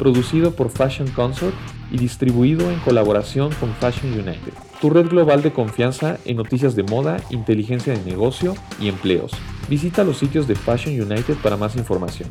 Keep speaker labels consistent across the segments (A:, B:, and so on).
A: producido por Fashion Consort y distribuido en colaboración con Fashion United, tu red global de confianza en noticias de moda, inteligencia de negocio y empleos. Visita los sitios de Fashion United para más información.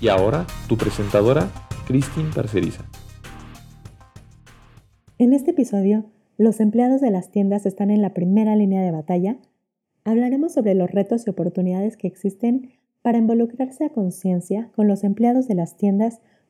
A: Y ahora, tu presentadora, Christine Parceriza.
B: En este episodio, los empleados de las tiendas están en la primera línea de batalla. Hablaremos sobre los retos y oportunidades que existen para involucrarse a conciencia con los empleados de las tiendas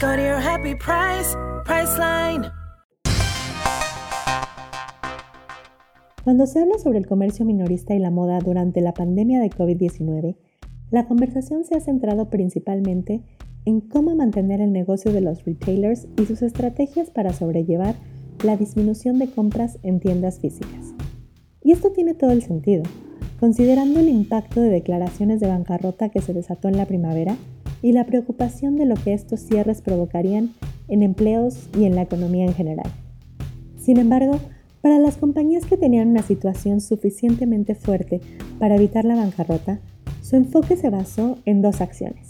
C: Go to your happy price, Priceline.
B: Cuando se habla sobre el comercio minorista y la moda durante la pandemia de COVID-19, la conversación se ha centrado principalmente en cómo mantener el negocio de los retailers y sus estrategias para sobrellevar la disminución de compras en tiendas físicas. Y esto tiene todo el sentido, considerando el impacto de declaraciones de bancarrota que se desató en la primavera y la preocupación de lo que estos cierres provocarían en empleos y en la economía en general. Sin embargo, para las compañías que tenían una situación suficientemente fuerte para evitar la bancarrota, su enfoque se basó en dos acciones.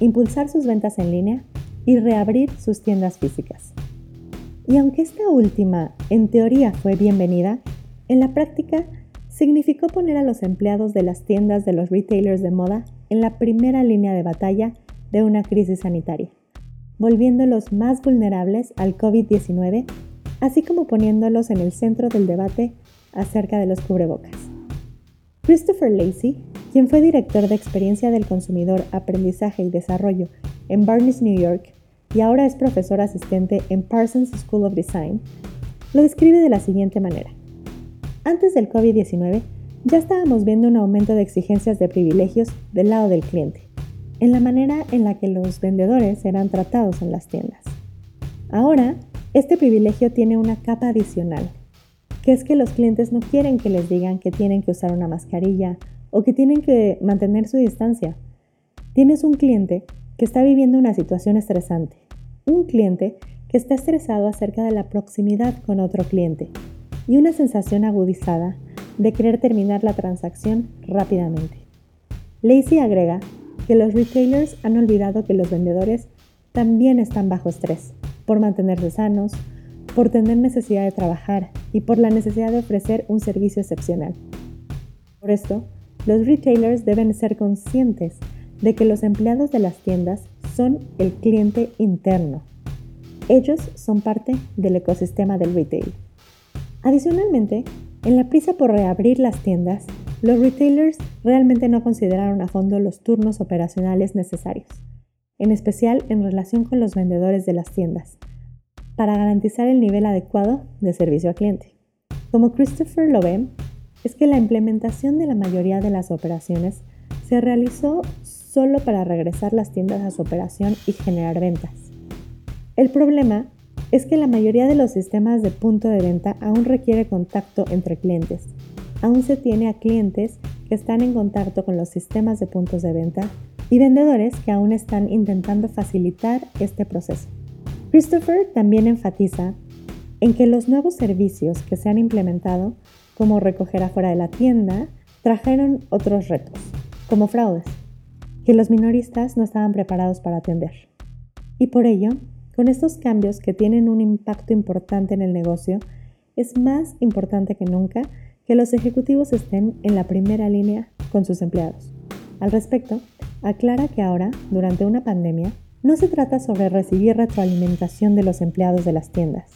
B: Impulsar sus ventas en línea y reabrir sus tiendas físicas. Y aunque esta última en teoría fue bienvenida, en la práctica significó poner a los empleados de las tiendas de los retailers de moda en la primera línea de batalla de una crisis sanitaria, volviéndolos más vulnerables al COVID-19 así como poniéndolos en el centro del debate acerca de los cubrebocas. Christopher Lacey, quien fue director de experiencia del consumidor, aprendizaje y desarrollo en Barnes, New York, y ahora es profesor asistente en Parsons School of Design, lo describe de la siguiente manera. Antes del COVID-19, ya estábamos viendo un aumento de exigencias de privilegios del lado del cliente, en la manera en la que los vendedores eran tratados en las tiendas. Ahora este privilegio tiene una capa adicional, que es que los clientes no quieren que les digan que tienen que usar una mascarilla o que tienen que mantener su distancia. Tienes un cliente que está viviendo una situación estresante, un cliente que está estresado acerca de la proximidad con otro cliente y una sensación agudizada de querer terminar la transacción rápidamente. Lacey agrega que los retailers han olvidado que los vendedores también están bajo estrés por mantenerse sanos, por tener necesidad de trabajar y por la necesidad de ofrecer un servicio excepcional. Por esto, los retailers deben ser conscientes de que los empleados de las tiendas son el cliente interno. Ellos son parte del ecosistema del retail. Adicionalmente, en la prisa por reabrir las tiendas, los retailers realmente no consideraron a fondo los turnos operacionales necesarios en especial en relación con los vendedores de las tiendas, para garantizar el nivel adecuado de servicio al cliente. Como Christopher lo ve, es que la implementación de la mayoría de las operaciones se realizó solo para regresar las tiendas a su operación y generar ventas. El problema es que la mayoría de los sistemas de punto de venta aún requiere contacto entre clientes. Aún se tiene a clientes que están en contacto con los sistemas de puntos de venta y vendedores que aún están intentando facilitar este proceso. Christopher también enfatiza en que los nuevos servicios que se han implementado, como recoger afuera de la tienda, trajeron otros retos, como fraudes, que los minoristas no estaban preparados para atender. Y por ello, con estos cambios que tienen un impacto importante en el negocio, es más importante que nunca que los ejecutivos estén en la primera línea con sus empleados. Al respecto, aclara que ahora, durante una pandemia, no se trata sobre recibir retroalimentación de los empleados de las tiendas.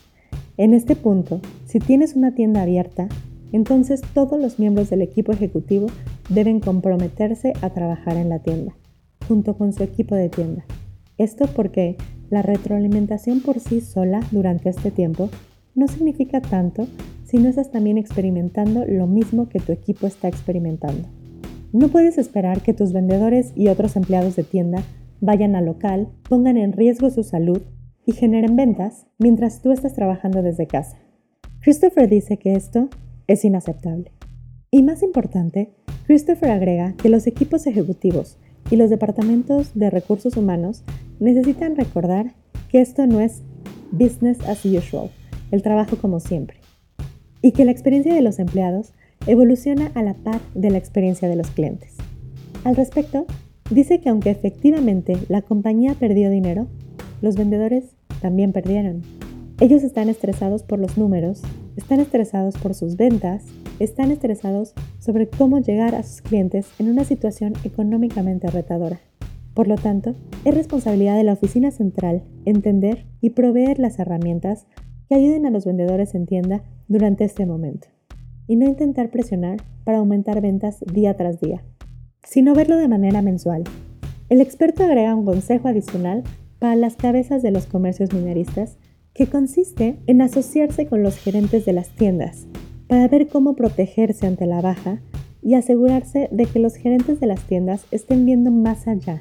B: En este punto, si tienes una tienda abierta, entonces todos los miembros del equipo ejecutivo deben comprometerse a trabajar en la tienda, junto con su equipo de tienda. Esto porque la retroalimentación por sí sola durante este tiempo no significa tanto si no estás también experimentando lo mismo que tu equipo está experimentando. No puedes esperar que tus vendedores y otros empleados de tienda vayan al local, pongan en riesgo su salud y generen ventas mientras tú estás trabajando desde casa. Christopher dice que esto es inaceptable. Y más importante, Christopher agrega que los equipos ejecutivos y los departamentos de recursos humanos necesitan recordar que esto no es business as usual, el trabajo como siempre, y que la experiencia de los empleados evoluciona a la par de la experiencia de los clientes. Al respecto, dice que aunque efectivamente la compañía perdió dinero, los vendedores también perdieron. Ellos están estresados por los números, están estresados por sus ventas, están estresados sobre cómo llegar a sus clientes en una situación económicamente retadora. Por lo tanto, es responsabilidad de la oficina central entender y proveer las herramientas que ayuden a los vendedores en tienda durante este momento, y no intentar presionar para aumentar ventas día tras día, sino verlo de manera mensual. El experto agrega un consejo adicional para las cabezas de los comercios minoristas que consiste en asociarse con los gerentes de las tiendas para ver cómo protegerse ante la baja y asegurarse de que los gerentes de las tiendas estén viendo más allá.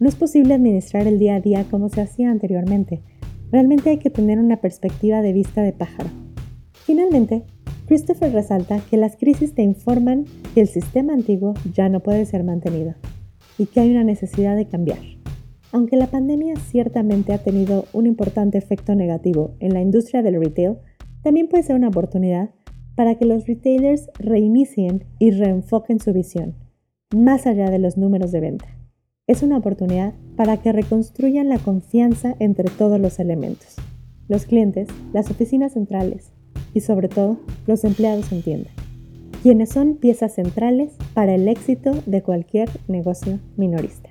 B: No es posible administrar el día a día como se hacía anteriormente. Realmente hay que tener una perspectiva de vista de pájaro. Finalmente, Christopher resalta que las crisis te informan que el sistema antiguo ya no puede ser mantenido y que hay una necesidad de cambiar. Aunque la pandemia ciertamente ha tenido un importante efecto negativo en la industria del retail, también puede ser una oportunidad para que los retailers reinicien y reenfoquen su visión, más allá de los números de venta. Es una oportunidad para que reconstruyan la confianza entre todos los elementos, los clientes, las oficinas centrales y sobre todo los empleados en tienda, quienes son piezas centrales para el éxito de cualquier negocio minorista.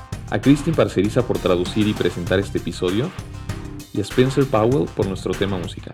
A: a Christine Parceriza por traducir y presentar este episodio y a Spencer Powell por nuestro tema musical.